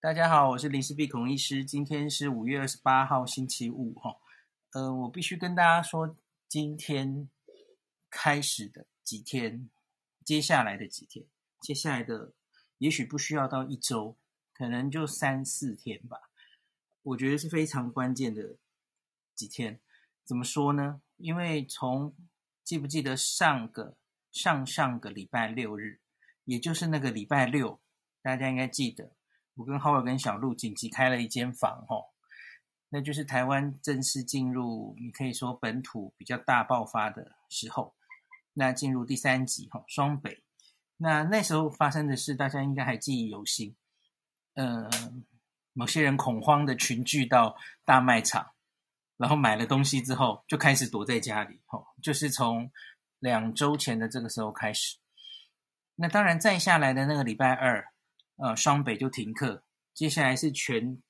大家好，我是林氏璧孔医师。今天是五月二十八号，星期五，哈。呃，我必须跟大家说，今天开始的几天，接下来的几天，接下来的也许不需要到一周，可能就三四天吧。我觉得是非常关键的几天。怎么说呢？因为从记不记得上个上上个礼拜六日，也就是那个礼拜六，大家应该记得。我跟浩尔跟小鹿紧急开了一间房，吼，那就是台湾正式进入，你可以说本土比较大爆发的时候，那进入第三级，吼，双北，那那时候发生的事，大家应该还记忆犹新，呃，某些人恐慌的群聚到大卖场，然后买了东西之后，就开始躲在家里，吼，就是从两周前的这个时候开始，那当然再下来的那个礼拜二。呃，双北就停课，接下来是全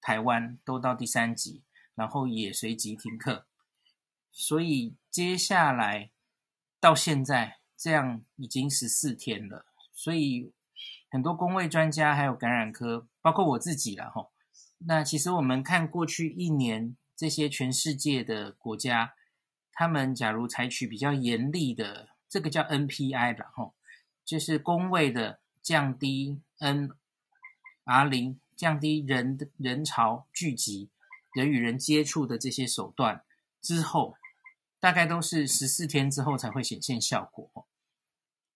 台湾都到第三级，然后也随即停课，所以接下来到现在这样已经十四天了，所以很多公卫专家还有感染科，包括我自己了吼。那其实我们看过去一年这些全世界的国家，他们假如采取比较严厉的，这个叫 NPI 吧吼，就是公卫的降低。N R 零降低人人潮聚集、人与人接触的这些手段之后，大概都是十四天之后才会显现效果。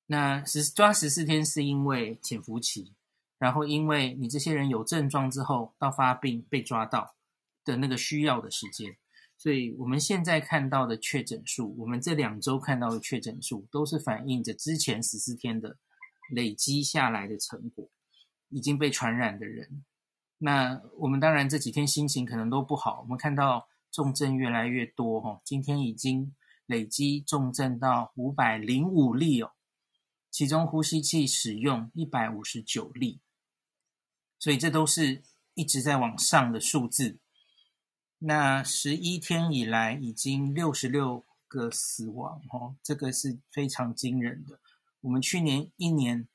那十抓十四天是因为潜伏期，然后因为你这些人有症状之后到发病被抓到的那个需要的时间，所以我们现在看到的确诊数，我们这两周看到的确诊数，都是反映着之前十四天的累积下来的成果。已经被传染的人，那我们当然这几天心情可能都不好。我们看到重症越来越多，哈，今天已经累积重症到五百零五例哦，其中呼吸器使用一百五十九例，所以这都是一直在往上的数字。那十一天以来已经六十六个死亡，哈，这个是非常惊人的。我们去年一年。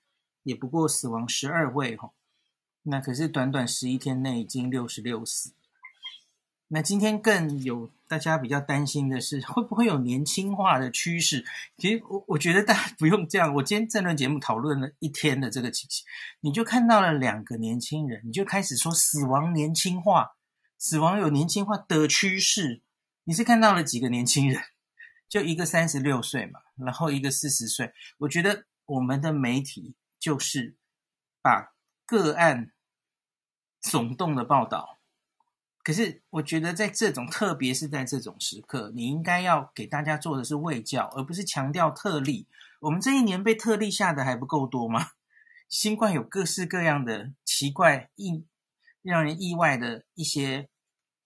也不过死亡十二位哈，那可是短短十一天内已经六十六死。那今天更有大家比较担心的是，会不会有年轻化的趋势？其实我我觉得大家不用这样。我今天这轮节目讨论了一天的这个情形，你就看到了两个年轻人，你就开始说死亡年轻化，死亡有年轻化的趋势。你是看到了几个年轻人？就一个三十六岁嘛，然后一个四十岁。我觉得我们的媒体。就是把个案耸动的报道，可是我觉得在这种，特别是在这种时刻，你应该要给大家做的是卫教，而不是强调特例。我们这一年被特例吓得还不够多吗？新冠有各式各样的奇怪、意让人意外的一些，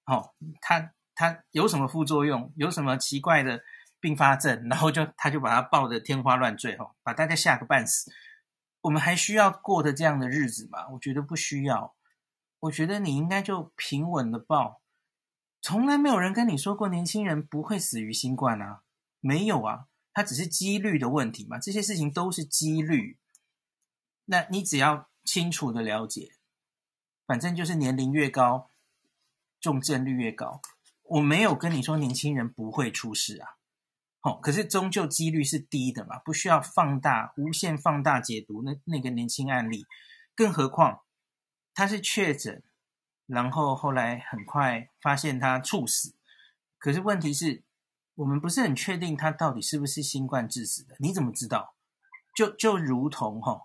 哦，它它有什么副作用？有什么奇怪的并发症？然后就他就把它报得天花乱坠，哦，把大家吓个半死。我们还需要过的这样的日子吗？我觉得不需要。我觉得你应该就平稳的报。从来没有人跟你说过年轻人不会死于新冠啊，没有啊，它只是几率的问题嘛。这些事情都是几率。那你只要清楚的了解，反正就是年龄越高，重症率越高。我没有跟你说年轻人不会出事啊。哦，可是终究几率是低的嘛，不需要放大、无限放大解读那那个年轻案例，更何况他是确诊，然后后来很快发现他猝死。可是问题是，我们不是很确定他到底是不是新冠致死的？你怎么知道？就就如同哈、哦，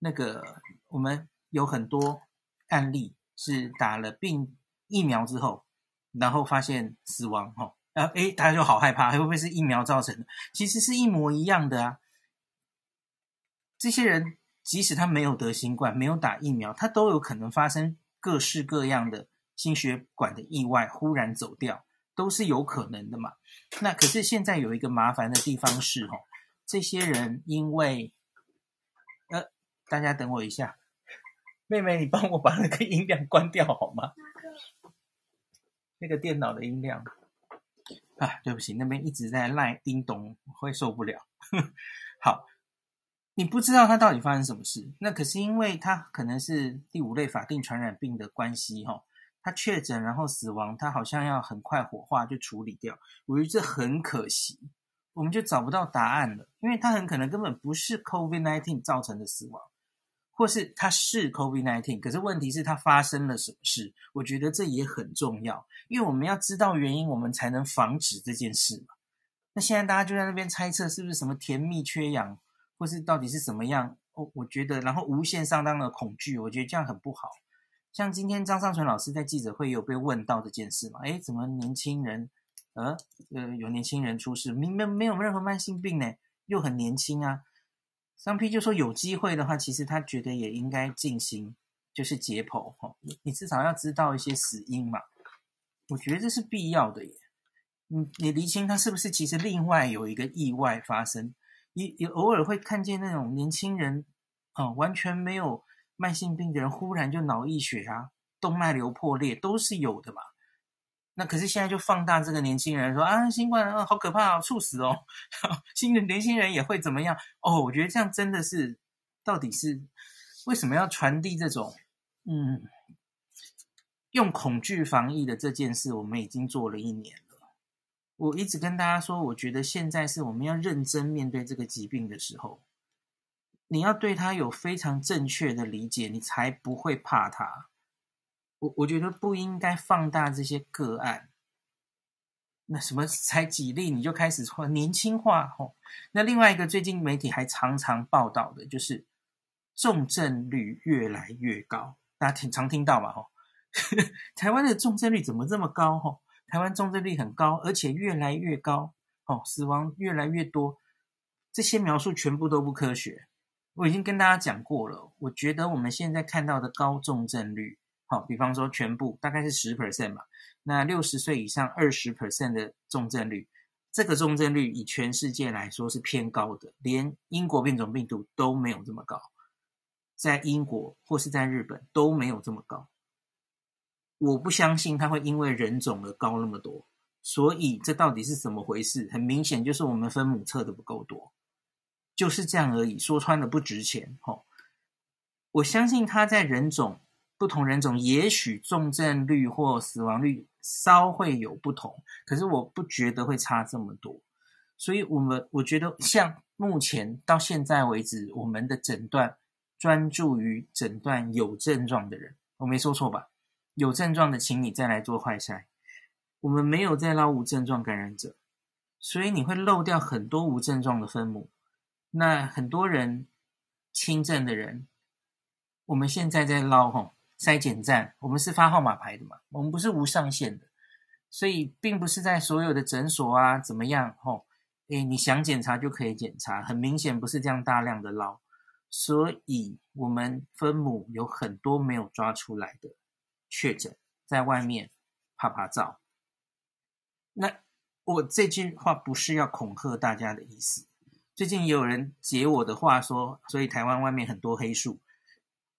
那个我们有很多案例是打了病疫苗之后，然后发现死亡哈。哦啊，诶，大家就好害怕，会不会是疫苗造成的？其实是一模一样的啊。这些人即使他没有得新冠，没有打疫苗，他都有可能发生各式各样的心血管的意外，忽然走掉，都是有可能的嘛。那可是现在有一个麻烦的地方是，哦，这些人因为，呃，大家等我一下，妹妹，你帮我把那个音量关掉好吗？那个电脑的音量。啊，对不起，那边一直在赖叮咚，会受不了。好，你不知道他到底发生什么事。那可是因为他可能是第五类法定传染病的关系，哈，他确诊然后死亡，他好像要很快火化就处理掉。我觉得这很可惜，我们就找不到答案了，因为他很可能根本不是 COVID-19 造成的死亡。或是他是 COVID-19，可是问题是他发生了什么事？我觉得这也很重要，因为我们要知道原因，我们才能防止这件事嘛。那现在大家就在那边猜测是不是什么甜蜜缺氧，或是到底是什么样？我我觉得，然后无限上当的恐惧，我觉得这样很不好。像今天张尚淳老师在记者会有被问到这件事嘛？诶，怎么年轻人，呃呃，有年轻人出事，明明没有任何慢性病呢，又很年轻啊？桑 P 就说有机会的话，其实他觉得也应该进行，就是解剖哈，你至少要知道一些死因嘛，我觉得这是必要的耶。你你厘清他是不是其实另外有一个意外发生，也也偶尔会看见那种年轻人啊，完全没有慢性病的人，忽然就脑溢血啊，动脉瘤破裂都是有的嘛。那可是现在就放大这个年轻人说啊，新冠啊好可怕，猝死哦，新的年轻人也会怎么样哦？我觉得这样真的是，到底是为什么要传递这种嗯，用恐惧防疫的这件事？我们已经做了一年了。我一直跟大家说，我觉得现在是我们要认真面对这个疾病的时候，你要对它有非常正确的理解，你才不会怕它。我我觉得不应该放大这些个案，那什么才几例你就开始说年轻化吼？那另外一个最近媒体还常常报道的就是重症率越来越高，大家挺常听到嘛吼？台湾的重症率怎么这么高吼？台湾重症率很高，而且越来越高哦，死亡越来越多，这些描述全部都不科学。我已经跟大家讲过了，我觉得我们现在看到的高重症率。好，比方说全部大概是十 percent 嘛，那六十岁以上二十 percent 的重症率，这个重症率以全世界来说是偏高的，连英国变种病毒都没有这么高，在英国或是在日本都没有这么高。我不相信它会因为人种而高那么多，所以这到底是怎么回事？很明显就是我们分母测的不够多，就是这样而已。说穿了不值钱。吼，我相信它在人种。不同人种也许重症率或死亡率稍会有不同，可是我不觉得会差这么多。所以，我们我觉得像目前到现在为止，我们的诊断专注于诊断有症状的人，我没说错吧？有症状的，请你再来做快筛。我们没有在捞无症状感染者，所以你会漏掉很多无症状的分母。那很多人轻症的人，我们现在在捞吼。筛检站，我们是发号码牌的嘛，我们不是无上限的，所以并不是在所有的诊所啊怎么样吼，诶，你想检查就可以检查，很明显不是这样大量的捞，所以我们分母有很多没有抓出来的确诊，在外面趴趴走。那我这句话不是要恐吓大家的意思，最近也有人解我的话说，所以台湾外面很多黑数。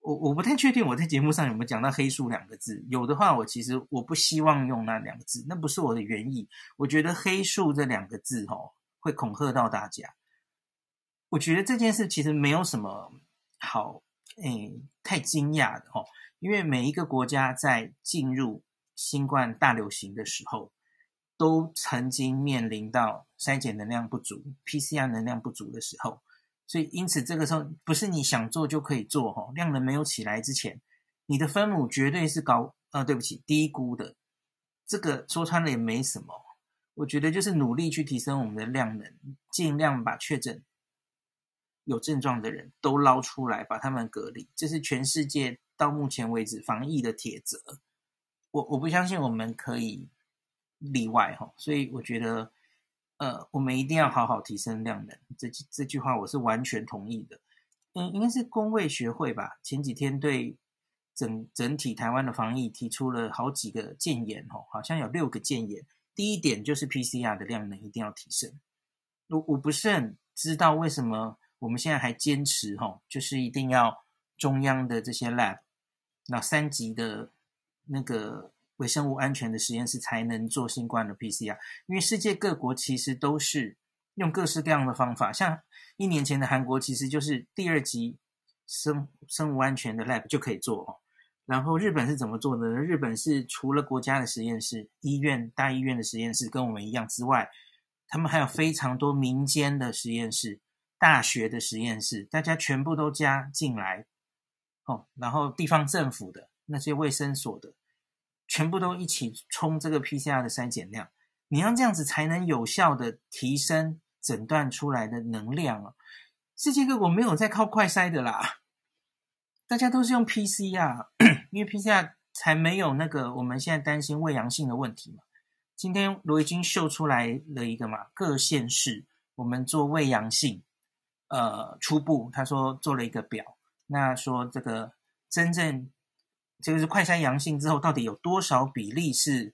我我不太确定我在节目上有没有讲到“黑数”两个字，有的话，我其实我不希望用那两个字，那不是我的原意。我觉得“黑数”这两个字哦，会恐吓到大家。我觉得这件事其实没有什么好诶太惊讶的哦，因为每一个国家在进入新冠大流行的时候，都曾经面临到筛检能量不足、PCR 能量不足的时候。所以，因此这个时候不是你想做就可以做哈。量能没有起来之前，你的分母绝对是高，呃，对不起，低估的。这个说穿了也没什么。我觉得就是努力去提升我们的量能，尽量把确诊有症状的人都捞出来，把他们隔离。这是全世界到目前为止防疫的铁则。我我不相信我们可以例外哈。所以我觉得。呃，我们一定要好好提升量能，这句这句话我是完全同意的。嗯，应该是公卫学会吧？前几天对整整体台湾的防疫提出了好几个建言哦，好像有六个建言。第一点就是 PCR 的量能一定要提升。我我不是很知道为什么我们现在还坚持哈，就是一定要中央的这些 lab，那三级的那个。微生物安全的实验室才能做新冠的 PCR，因为世界各国其实都是用各式各样的方法，像一年前的韩国，其实就是第二级生生物安全的 lab 就可以做哦。然后日本是怎么做的呢？日本是除了国家的实验室、医院、大医院的实验室跟我们一样之外，他们还有非常多民间的实验室、大学的实验室，大家全部都加进来哦。然后地方政府的那些卫生所的，全部都一起冲这个 PCR 的筛检量。你要这样子才能有效的提升诊断出来的能量啊！世界各国没有在靠快筛的啦。大家都是用 PCR，因为 PCR 才没有那个我们现在担心伪阳性的问题嘛。今天罗怡君秀出来了一个嘛，各县市我们做伪阳性，呃，初步他说做了一个表，那说这个真正这个是快筛阳性之后，到底有多少比例是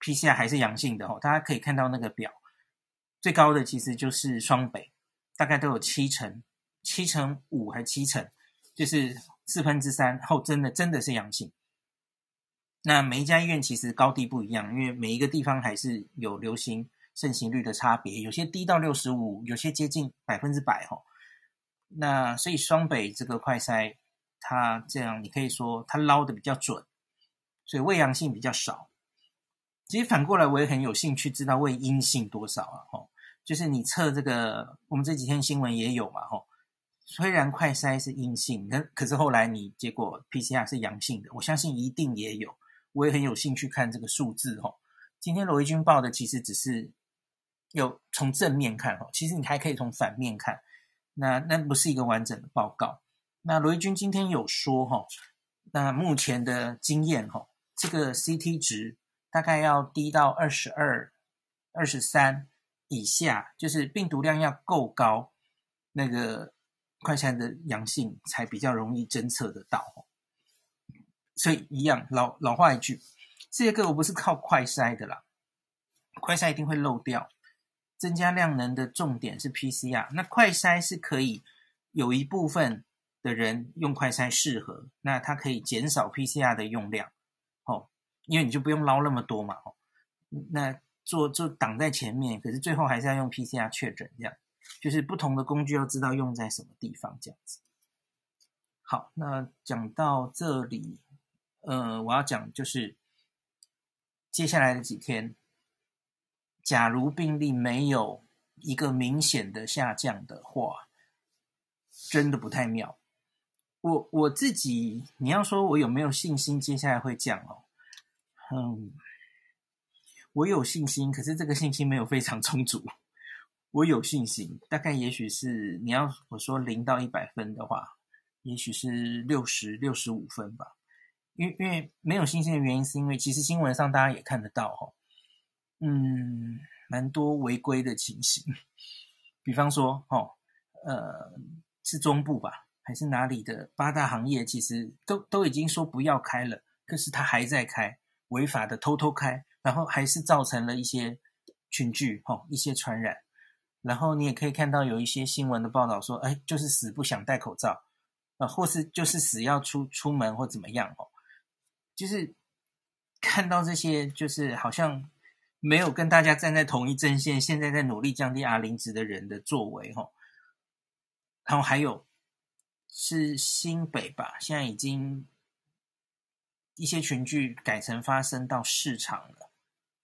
PCR 还是阳性的哦？大家可以看到那个表，最高的其实就是双北，大概都有七成，七成五还七成。就是四分之三后，真的真的是阳性。那每一家医院其实高低不一样，因为每一个地方还是有流行盛行率的差别，有些低到六十五，有些接近百分之百哈。那所以双北这个快筛，它这样你可以说它捞的比较准，所以伪阳性比较少。其实反过来我也很有兴趣知道伪阴性多少啊？哈，就是你测这个，我们这几天新闻也有嘛？哈。虽然快筛是阴性，可可是后来你结果 PCR 是阳性的，我相信一定也有，我也很有兴趣看这个数字哈。今天罗怡君报的其实只是有从正面看哈，其实你还可以从反面看，那那不是一个完整的报告。那罗怡君今天有说哈，那目前的经验哈，这个 CT 值大概要低到二十二、二十三以下，就是病毒量要够高，那个。快筛的阳性才比较容易侦测得到，所以一样老老话一句，世界各国不是靠快筛的啦，快筛一定会漏掉。增加量能的重点是 PCR，那快筛是可以有一部分的人用快筛适合，那它可以减少 PCR 的用量，哦，因为你就不用捞那么多嘛，哦，那做就挡在前面，可是最后还是要用 PCR 确诊这样。就是不同的工具要知道用在什么地方，这样子。好，那讲到这里，呃，我要讲就是接下来的几天，假如病例没有一个明显的下降的话，真的不太妙。我我自己，你要说我有没有信心接下来会降哦？嗯，我有信心，可是这个信心没有非常充足。我有信心，大概也许是你要我说零到一百分的话，也许是六十六十五分吧。因为因为没有信心的原因，是因为其实新闻上大家也看得到哈，嗯，蛮多违规的情形。比方说，哦，呃，是中部吧，还是哪里的八大行业，其实都都已经说不要开了，可是他还在开，违法的偷偷开，然后还是造成了一些群聚，哈，一些传染。然后你也可以看到有一些新闻的报道说，哎，就是死不想戴口罩，啊，或是就是死要出出门或怎么样哦，就是看到这些，就是好像没有跟大家站在同一阵线，现在在努力降低 R 零值的人的作为哈。然后还有是新北吧，现在已经一些群聚改成发生到市场了，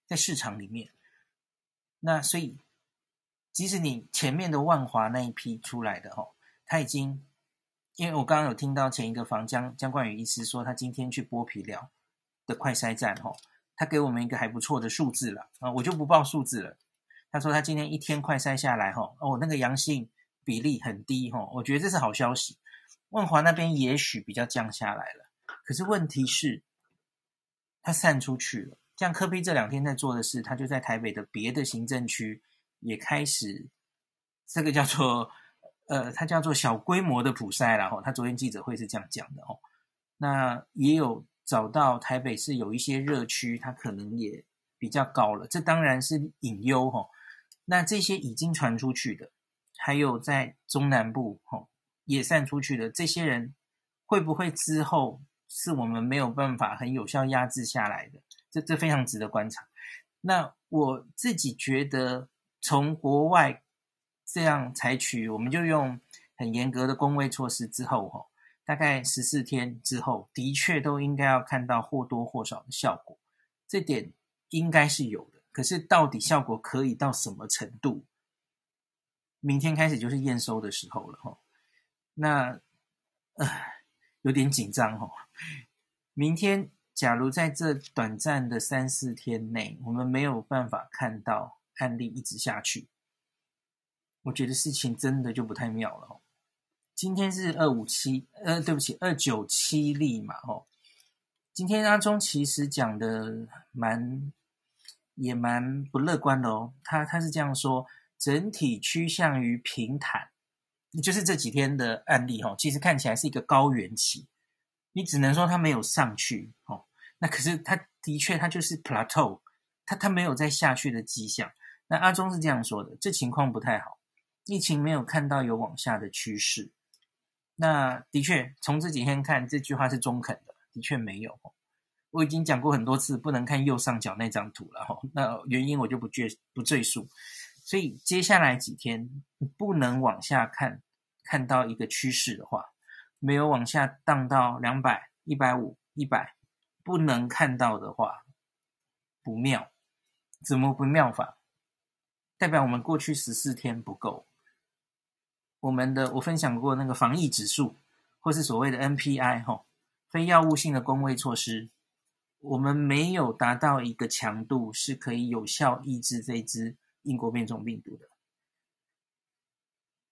在市场里面，那所以。即使你前面的万华那一批出来的哈，他已经，因为我刚刚有听到前一个房江江冠宇医师说，他今天去剥皮寮的快筛站哈，他给我们一个还不错的数字了啊，我就不报数字了。他说他今天一天快筛下来哈，哦，那个阳性比例很低哈，我觉得这是好消息。万华那边也许比较降下来了，可是问题是，他散出去了。像柯比这两天在做的事，他就在台北的别的行政区。也开始，这个叫做呃，它叫做小规模的普筛了哈。他昨天记者会是这样讲的哦。那也有找到台北市有一些热区，它可能也比较高了，这当然是隐忧哈。那这些已经传出去的，还有在中南部哈也散出去的这些人，会不会之后是我们没有办法很有效压制下来的？这这非常值得观察。那我自己觉得。从国外这样采取，我们就用很严格的公卫措施之后，哈，大概十四天之后，的确都应该要看到或多或少的效果，这点应该是有的。可是到底效果可以到什么程度？明天开始就是验收的时候了，哈。那，呃，有点紧张，哦。明天假如在这短暂的三四天内，我们没有办法看到案例一直下去。我觉得事情真的就不太妙了。今天是二五七，呃，对不起，二九七例嘛，哦。今天阿中其实讲的蛮，也蛮不乐观的哦。他他是这样说，整体趋向于平坦，就是这几天的案例哦，其实看起来是一个高原期，你只能说它没有上去哦。那可是它的确，它就是 plateau，它它没有再下去的迹象。那阿中是这样说的，这情况不太好。疫情没有看到有往下的趋势，那的确从这几天看，这句话是中肯的，的确没有。我已经讲过很多次，不能看右上角那张图了哈。那原因我就不赘不赘述。所以接下来几天不能往下看，看到一个趋势的话，没有往下荡到两百、一百五、一百，不能看到的话，不妙。怎么不妙法？代表我们过去十四天不够。我们的我分享过那个防疫指数，或是所谓的 NPI 哈，非药物性的公卫措施，我们没有达到一个强度是可以有效抑制这支英国变种病毒的。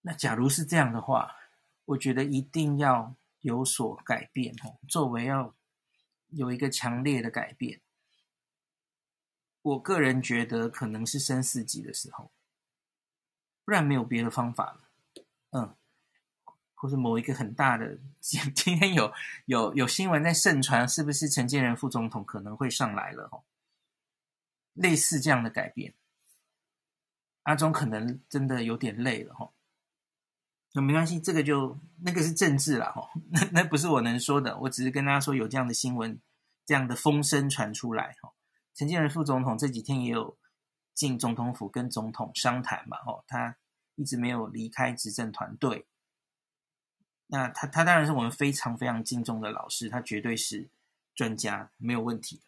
那假如是这样的话，我觉得一定要有所改变哈，作为要有一个强烈的改变。我个人觉得可能是升四级的时候，不然没有别的方法了。嗯，或是某一个很大的，今天有有有新闻在盛传，是不是陈建仁副总统可能会上来了？哦，类似这样的改变，阿中可能真的有点累了，哈。那没关系，这个就那个是政治了，哈，那那不是我能说的，我只是跟大家说有这样的新闻，这样的风声传出来，哈。陈建仁副总统这几天也有进总统府跟总统商谈嘛，哈，他。一直没有离开执政团队，那他他当然是我们非常非常敬重的老师，他绝对是专家，没有问题的。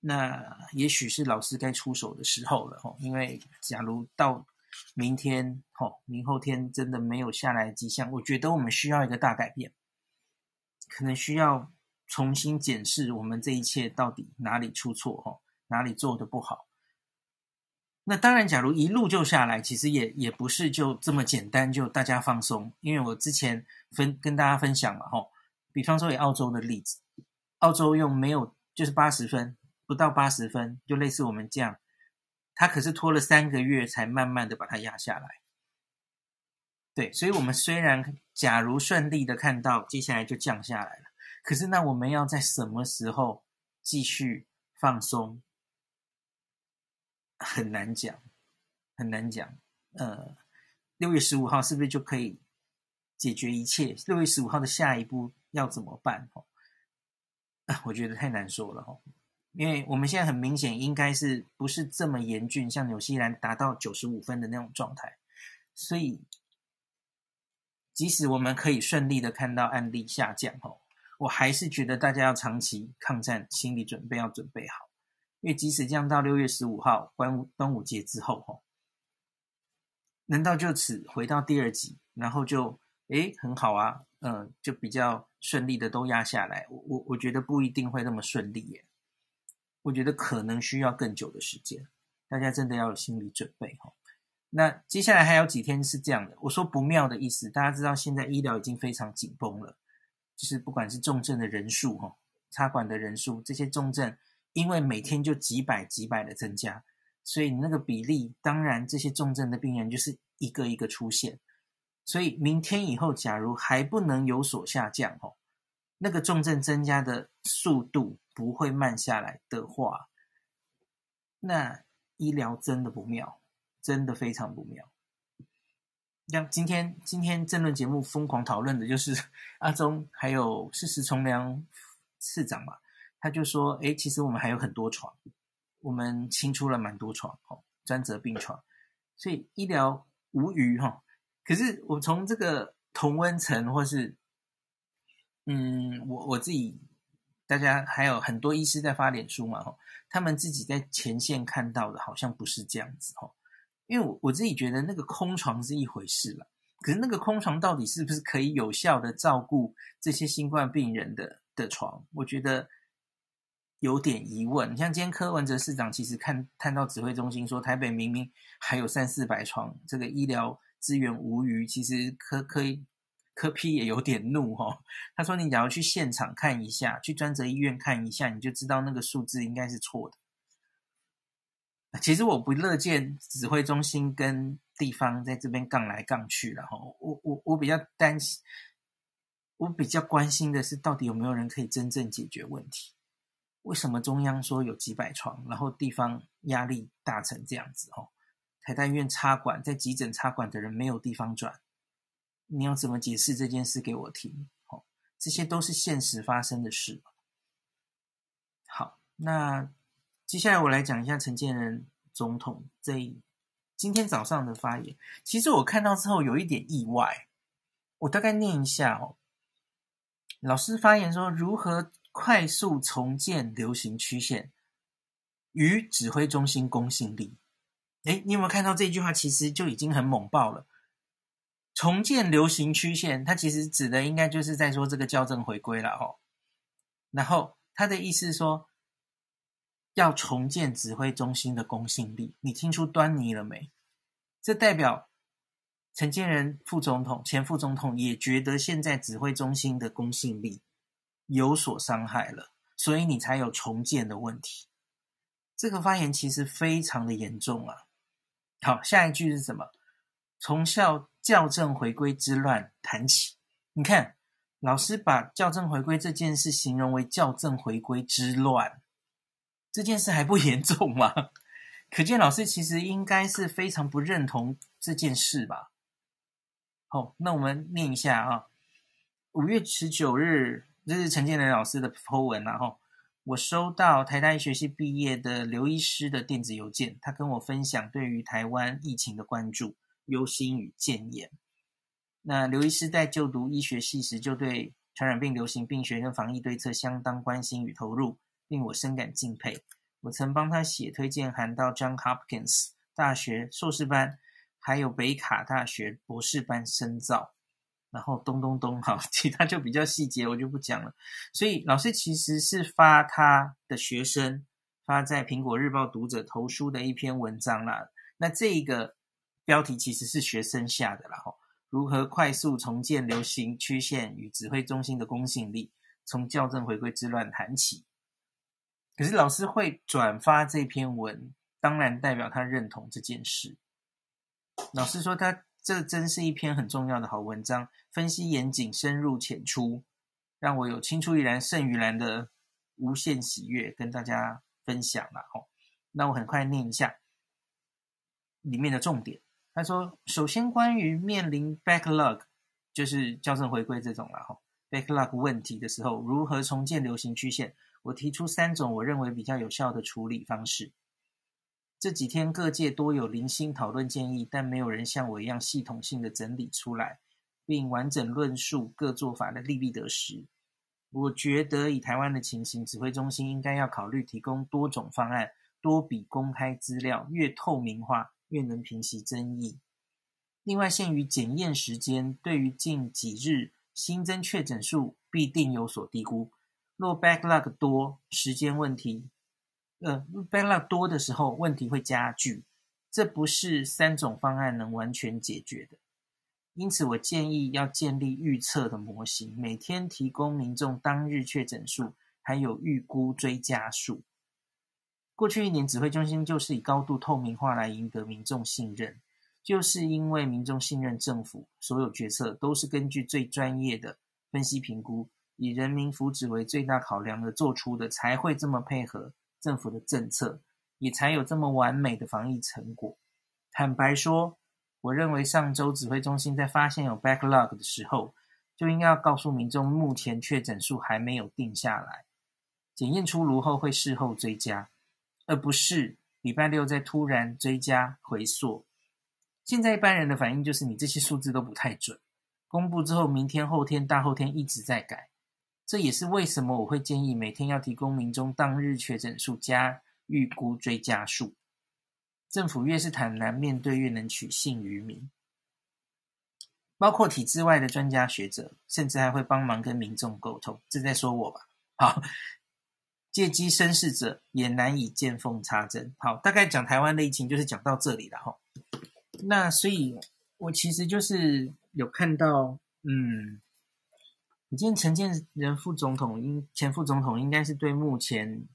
那也许是老师该出手的时候了吼，因为假如到明天吼，明后天真的没有下来迹象，我觉得我们需要一个大改变，可能需要重新检视我们这一切到底哪里出错吼，哪里做得不好。那当然，假如一路就下来，其实也也不是就这么简单，就大家放松。因为我之前分跟大家分享嘛，吼，比方说以澳洲的例子，澳洲用没有就是八十分，不到八十分，就类似我们这样，他可是拖了三个月才慢慢的把它压下来。对，所以我们虽然假如顺利的看到接下来就降下来了，可是那我们要在什么时候继续放松？很难讲，很难讲。呃，六月十五号是不是就可以解决一切？六月十五号的下一步要怎么办？哦，我觉得太难说了哦，因为我们现在很明显应该是不是这么严峻，像纽西兰达到九十五分的那种状态，所以即使我们可以顺利的看到案例下降，哦，我还是觉得大家要长期抗战，心理准备要准备好。因为即使降到六月十五号，端午端午节之后，吼，难道就此回到第二级，然后就诶很好啊，嗯，就比较顺利的都压下来？我我我觉得不一定会那么顺利耶，我觉得可能需要更久的时间，大家真的要有心理准备，哈。那接下来还有几天是这样的，我说不妙的意思，大家知道现在医疗已经非常紧绷了，就是不管是重症的人数，哈，插管的人数，这些重症。因为每天就几百几百的增加，所以你那个比例，当然这些重症的病人就是一个一个出现。所以明天以后，假如还不能有所下降哈，那个重症增加的速度不会慢下来的话，那医疗真的不妙，真的非常不妙。像今天今天政论节目疯狂讨论的就是 阿中，还有是石崇良市长嘛。他就说：“诶，其实我们还有很多床，我们清出了蛮多床哦，专责病床，所以医疗无虞哈。可是我从这个同温层，或是嗯，我我自己，大家还有很多医师在发脸书嘛哈，他们自己在前线看到的，好像不是这样子哈。因为我我自己觉得那个空床是一回事了，可是那个空床到底是不是可以有效的照顾这些新冠病人的的床？我觉得。有点疑问，像今天柯文哲市长其实看看到指挥中心说台北明明还有三四百床，这个医疗资源无余，其实柯柯柯 P 也有点怒、哦。他说：“你只要去现场看一下，去专责医院看一下，你就知道那个数字应该是错的。”其实我不乐见指挥中心跟地方在这边杠来杠去了哈。我我我比较担心，我比较关心的是到底有没有人可以真正解决问题。为什么中央说有几百床，然后地方压力大成这样子？哦，台大医院插管，在急诊插管的人没有地方转，你要怎么解释这件事给我听？哦，这些都是现实发生的事。好，那接下来我来讲一下陈建仁总统这今天早上的发言。其实我看到之后有一点意外，我大概念一下哦。老师发言说如何？快速重建流行曲线与指挥中心公信力。诶，你有没有看到这句话？其实就已经很猛爆了。重建流行曲线，它其实指的应该就是在说这个校正回归了哦。然后他的意思说，要重建指挥中心的公信力。你听出端倪了没？这代表陈建仁副总统、前副总统也觉得现在指挥中心的公信力。有所伤害了，所以你才有重建的问题。这个发言其实非常的严重啊。好，下一句是什么？从校校正回归之乱谈起。你看，老师把校正回归这件事形容为校正回归之乱，这件事还不严重吗？可见老师其实应该是非常不认同这件事吧。好，那我们念一下啊，五月十九日。这是陈建仁老师的 po 文，然后我收到台大医学系毕业的刘医师的电子邮件，他跟我分享对于台湾疫情的关注、忧心与建言。那刘医师在就读医学系时，就对传染病、流行病学跟防疫对策相当关心与投入，令我深感敬佩。我曾帮他写推荐函到 John Hopkins 大学硕士班，还有北卡大学博士班深造。然后咚咚咚，好，其他就比较细节，我就不讲了。所以老师其实是发他的学生发在《苹果日报》读者投书的一篇文章啦。那这一个标题其实是学生下的啦，吼，如何快速重建流行曲线与指挥中心的公信力，从校正回归之乱谈起。可是老师会转发这篇文，当然代表他认同这件事。老师说他。这真是一篇很重要的好文章，分析严谨、深入浅出，让我有青出于蓝胜于蓝的无限喜悦，跟大家分享了。那我很快念一下里面的重点。他说：首先，关于面临 backlog，就是校正回归这种了哈，backlog 问题的时候，如何重建流行曲线？我提出三种我认为比较有效的处理方式。这几天各界多有零星讨论建议，但没有人像我一样系统性的整理出来，并完整论述各做法的利弊得失。我觉得以台湾的情形，指挥中心应该要考虑提供多种方案，多笔公开资料，越透明化越能平息争议。另外，限于检验时间，对于近几日新增确诊数必定有所低估。若 backlog 多，时间问题。呃，backlog 多的时候，问题会加剧，这不是三种方案能完全解决的。因此，我建议要建立预测的模型，每天提供民众当日确诊数，还有预估追加数。过去一年，指挥中心就是以高度透明化来赢得民众信任，就是因为民众信任政府，所有决策都是根据最专业的分析评估，以人民福祉为最大考量的做出的，才会这么配合。政府的政策也才有这么完美的防疫成果。坦白说，我认为上周指挥中心在发现有 backlog 的时候，就应该要告诉民众，目前确诊数还没有定下来，检验出炉后会事后追加，而不是礼拜六再突然追加回溯。现在一般人的反应就是你这些数字都不太准，公布之后明天、后天、大后天一直在改。这也是为什么我会建议每天要提供民众当日确诊数加预估追加数。政府越是坦然面对，越能取信于民。包括体制外的专家学者，甚至还会帮忙跟民众沟通。这在说我吧？好，借机生事者也难以见缝插针。好，大概讲台湾的疫情就是讲到这里了哈。那所以，我其实就是有看到，嗯，你今天陈建仁副总统应前副总统应该是对目前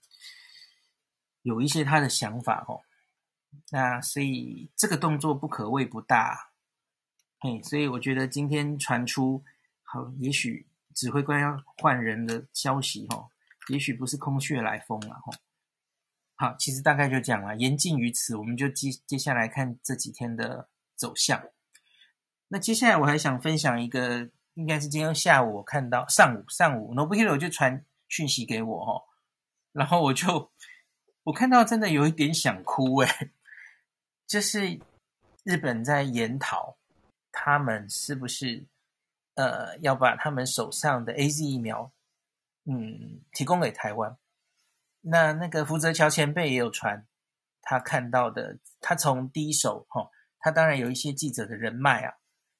有一些他的想法哦。那所以这个动作不可谓不大，嘿，所以我觉得今天传出好，也许指挥官要换人的消息哈，也许不是空穴来风了哈。好，其实大概就讲了，言尽于此，我们就接接下来看这几天的走向。那接下来我还想分享一个，应该是今天下午我看到上午上午，Nobuhiro 就传讯息给我哈，然后我就我看到真的有一点想哭诶。就是日本在研讨，他们是不是呃要把他们手上的 AZ 疫苗，嗯，提供给台湾？那那个福泽桥前辈也有传他看到的，他从第一手哈、哦，他当然有一些记者的人脉啊，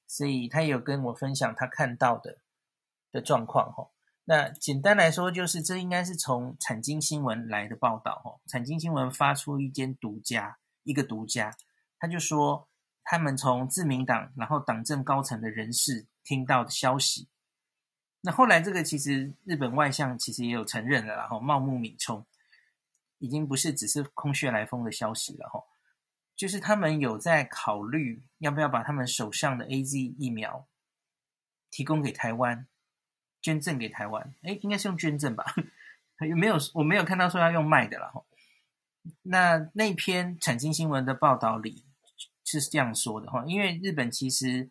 所以他也有跟我分享他看到的的状况哈、哦。那简单来说，就是这应该是从产经新闻来的报道哈、哦，产经新闻发出一间独家。一个独家，他就说他们从自民党，然后党政高层的人士听到的消息。那后来这个其实日本外相其实也有承认了，然后茂木敏充已经不是只是空穴来风的消息了，哈，就是他们有在考虑要不要把他们手上的 AZ 疫苗提供给台湾，捐赠给台湾。诶，应该是用捐赠吧？有没有？我没有看到说要用卖的了，哈。那那篇产经新闻的报道里是这样说的哈，因为日本其实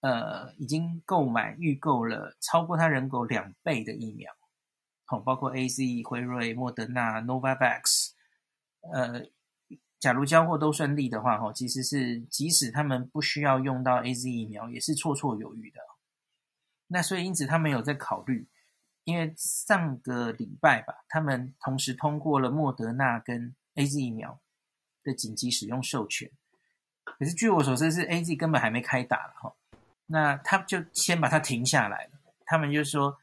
呃已经购买预购了超过他人口两倍的疫苗，好，包括 AZ、辉瑞、莫德纳、Novavax，呃，假如交货都顺利的话哈，其实是即使他们不需要用到 AZ 疫苗，也是绰绰有余的。那所以因此他们有在考虑，因为上个礼拜吧，他们同时通过了莫德纳跟 AZ 疫苗的紧急使用授权，可是据我所知是 AZ 根本还没开打了哈，那他就先把它停下来了。他们就说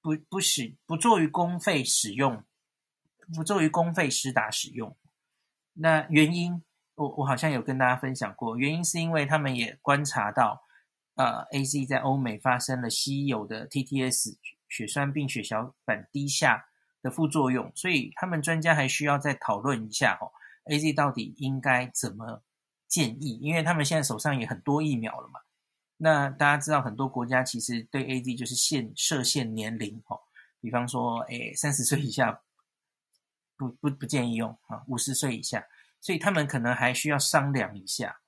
不不使不作于公费使用，不作于公费施打使用。那原因我我好像有跟大家分享过，原因是因为他们也观察到，呃，AZ 在欧美发生了稀有的 TTS 血栓并血小板低下。的副作用，所以他们专家还需要再讨论一下哦，AZ 到底应该怎么建议？因为他们现在手上也很多疫苗了嘛。那大家知道，很多国家其实对 AZ 就是限设限年龄哦，比方说，哎，三十岁以下不不不建议用啊，五十岁以下，所以他们可能还需要商量一下，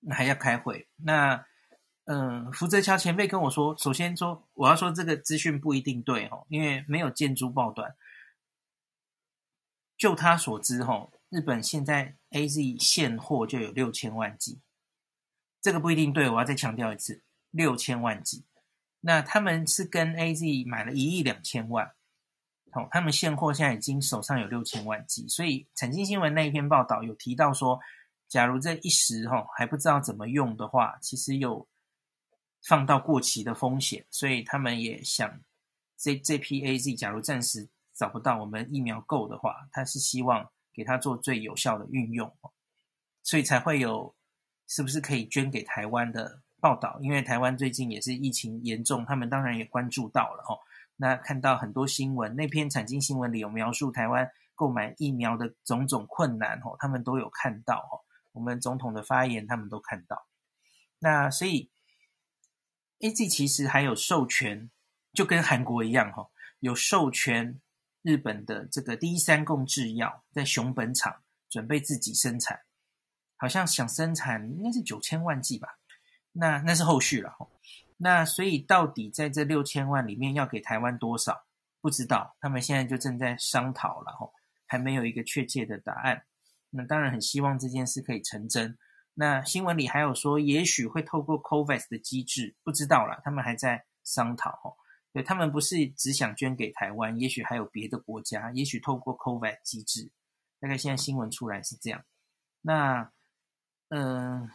那还要开会。那嗯，福泽桥前辈跟我说，首先说我要说这个资讯不一定对哦，因为没有见诸报端。就他所知，哦，日本现在 AZ 现货就有六千万剂，这个不一定对，我要再强调一次，六千万剂。那他们是跟 AZ 买了一亿两千万，好，他们现货现在已经手上有六千万剂，所以产经新闻那一篇报道有提到说，假如这一时哈还不知道怎么用的话，其实有。放到过期的风险，所以他们也想这这批 AZ，假如暂时找不到我们疫苗够的话，他是希望给他做最有效的运用，所以才会有是不是可以捐给台湾的报道？因为台湾最近也是疫情严重，他们当然也关注到了哦。那看到很多新闻，那篇产经新闻里有描述台湾购买疫苗的种种困难哦，他们都有看到哦。我们总统的发言他们都看到，那所以。，A G 其实还有授权，就跟韩国一样哈，有授权日本的这个第一三共制药在熊本厂准备自己生产，好像想生产应该是九千万剂吧，那那是后续了。那所以到底在这六千万里面要给台湾多少？不知道，他们现在就正在商讨了哈，还没有一个确切的答案。那当然很希望这件事可以成真。那新闻里还有说，也许会透过 COVAX 的机制，不知道啦，他们还在商讨。对，他们不是只想捐给台湾，也许还有别的国家，也许透过 COVAX 机制，大概现在新闻出来是这样。那，嗯、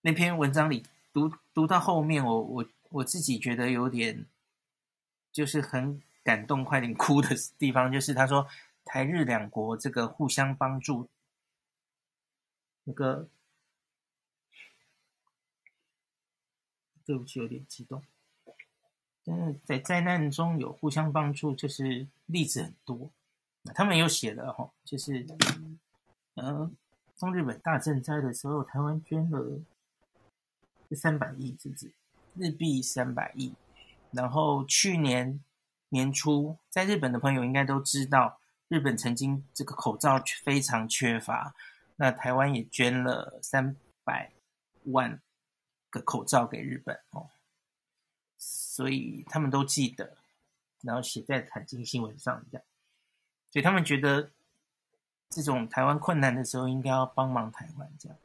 那篇文章里读读到后面，我我我自己觉得有点，就是很感动，快点哭的地方，就是他说台日两国这个互相帮助。那个，对不起，有点激动。但是在灾难中有互相帮助，就是例子很多。他们有写了哈，就是，嗯，中日本大震灾的时候，台湾捐了三百亿，是不是？日币三百亿。然后去年年初，在日本的朋友应该都知道，日本曾经这个口罩非常缺乏。那台湾也捐了三百万个口罩给日本哦，所以他们都记得，然后写在财经新闻上这样，所以他们觉得这种台湾困难的时候应该要帮忙台湾这样。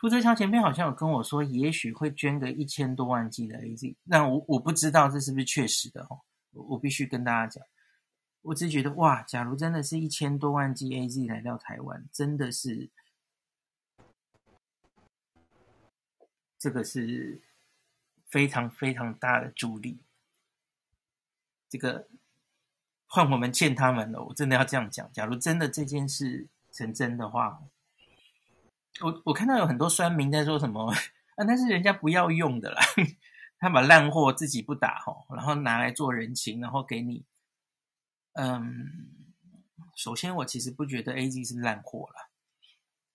胡哲强前辈好像有跟我说，也许会捐个一千多万剂的 AZ，那我我不知道这是不是确实的哦，我必须跟大家讲。我只觉得哇，假如真的是一千多万剂 AZ 来到台湾，真的是这个是非常非常大的助力。这个换我们欠他们了，我真的要这样讲。假如真的这件事成真的话，我我看到有很多酸民在说什么 啊，那是人家不要用的啦，他把烂货自己不打吼，然后拿来做人情，然后给你。嗯，首先我其实不觉得 A G 是烂货了，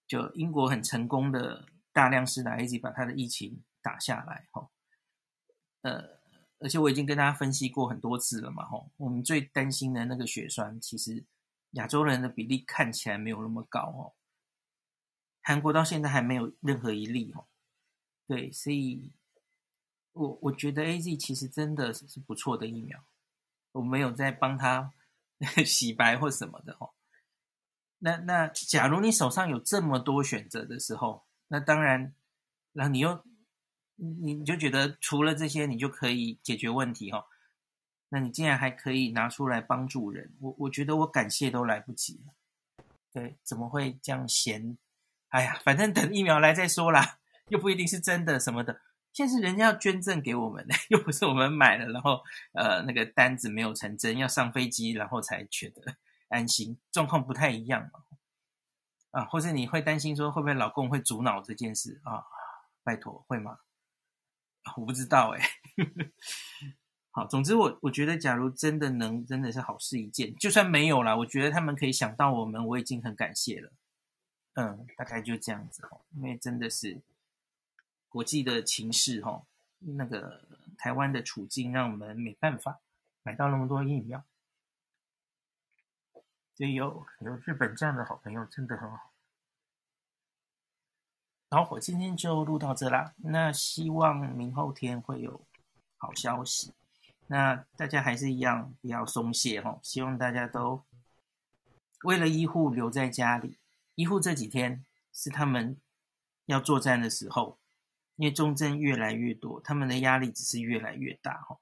就英国很成功的大量施打 AZ，把他的疫情打下来，哈，呃，而且我已经跟大家分析过很多次了嘛，吼，我们最担心的那个血栓，其实亚洲人的比例看起来没有那么高，哦，韩国到现在还没有任何一例，哦，对，所以我我觉得 AZ 其实真的是不错的疫苗，我没有在帮他。洗白或什么的哦，那那假如你手上有这么多选择的时候，那当然，然后你又你你就觉得除了这些你就可以解决问题哦，那你竟然还可以拿出来帮助人，我我觉得我感谢都来不及了。对，怎么会这样闲？哎呀，反正等疫苗来再说啦，又不一定是真的什么的。现在是人家要捐赠给我们的，又不是我们买了，然后呃那个单子没有成真，要上飞机然后才觉得安心，状况不太一样啊。或者你会担心说会不会老公会阻挠这件事啊？拜托会吗？我不知道哎。好，总之我我觉得，假如真的能，真的是好事一件。就算没有啦，我觉得他们可以想到我们，我已经很感谢了。嗯，大概就这样子哦，因为真的是。国际的情势，哈，那个台湾的处境，让我们没办法买到那么多疫苗。所以有有日本这样的好朋友，真的很好。好，我今天就录到这啦。那希望明后天会有好消息。那大家还是一样不要松懈，哦。希望大家都为了医护留在家里。医护这几天是他们要作战的时候。因为重症越来越多，他们的压力只是越来越大哈。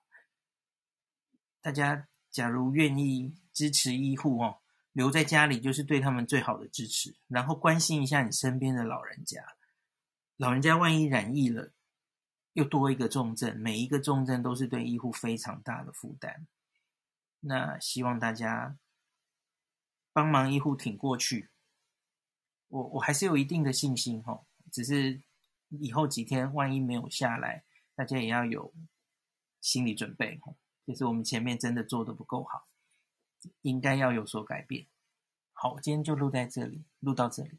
大家假如愿意支持医护哦，留在家里就是对他们最好的支持。然后关心一下你身边的老人家，老人家万一染疫了，又多一个重症，每一个重症都是对医护非常大的负担。那希望大家帮忙医护挺过去。我我还是有一定的信心哈，只是。以后几天万一没有下来，大家也要有心理准备哈，就是我们前面真的做的不够好，应该要有所改变。好，今天就录在这里，录到这里。